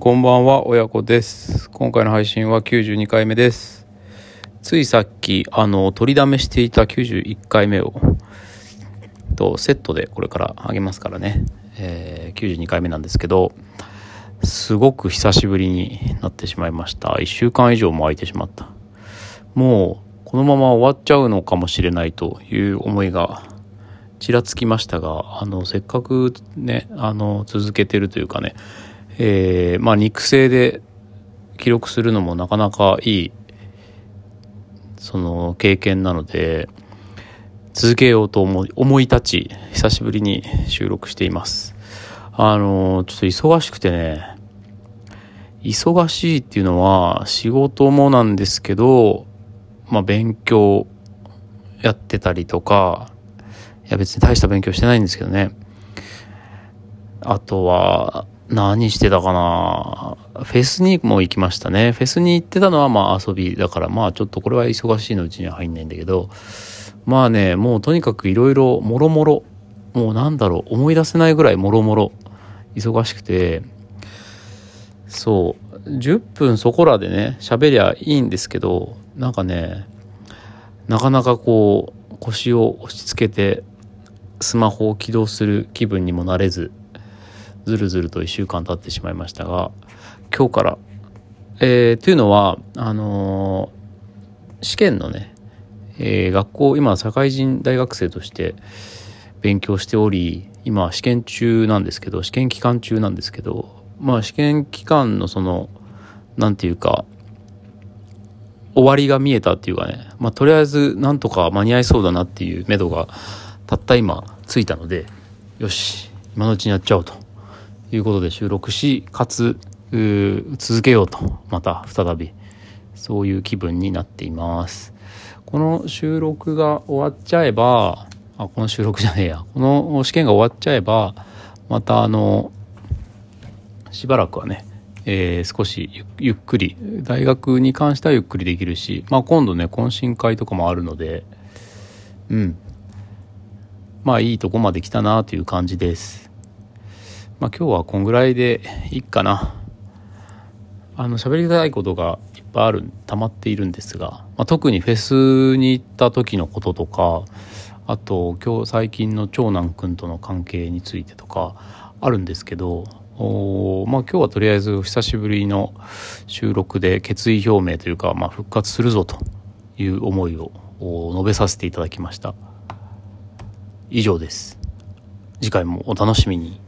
こんばんは、親子です。今回の配信は92回目です。ついさっき、あの、取りだめしていた91回目を、と、セットでこれからあげますからね。えー92回目なんですけど、すごく久しぶりになってしまいました。1週間以上も空いてしまった。もう、このまま終わっちゃうのかもしれないという思いがちらつきましたが、あの、せっかくね、あの、続けてるというかね、えーまあ肉声で記録するのもなかなかいい、その経験なので、続けようと思い、思い立ち、久しぶりに収録しています。あの、ちょっと忙しくてね、忙しいっていうのは仕事もなんですけど、まあ勉強やってたりとか、いや別に大した勉強してないんですけどね。あとは、何してたかな。フェスにも行きましたね。フェスに行ってたのはまあ遊びだからまあちょっとこれは忙しいのうちには入んないんだけど、まあね、もうとにかくいろいろもろもろ、もうなんだろう、思い出せないぐらいもろもろ忙しくて、そう、10分そこらでね、喋りゃいいんですけど、なんかね、なかなかこう、腰を押し付けて、スマホを起動する気分にもなれず、ずるずると1週間経ってしまいましたが、今日から、えー、というのは、あのー試験のね、えー学校、今社会人大学生として勉強しており、今試験中なんですけど、試験期間中なんですけど、まあ試験期間のその、なんていうか、終わりが見えたっていうかね、まあとりあえずなんとか間に合いそうだなっていう目処がたった今ついたので、よし、今のうちにやっちゃおうと。いうことで収録し、かつ、う続けようと、また再び、そういう気分になっています。この収録が終わっちゃえば、あ、この収録じゃねえや、この試験が終わっちゃえば、またあの、しばらくはね、えー少しゆゆっくり大学に関してはゆっくりできるし、まあ、今度ね懇親会とかもあるのでうん。まあいいとこまで来たなという感じです。まあ今日はこんぐらいでいいかな。あの喋りたいことがいっぱいある溜まっているんですが、まあ、特にフェスに行った時のこととかあと今日最近の長男くんとの関係についてとかあるんですけどおまあ今日はとりあえず久しぶりの収録で決意表明というか、まあ、復活するぞという思いを述べさせていただきました。以上です。次回もお楽しみに。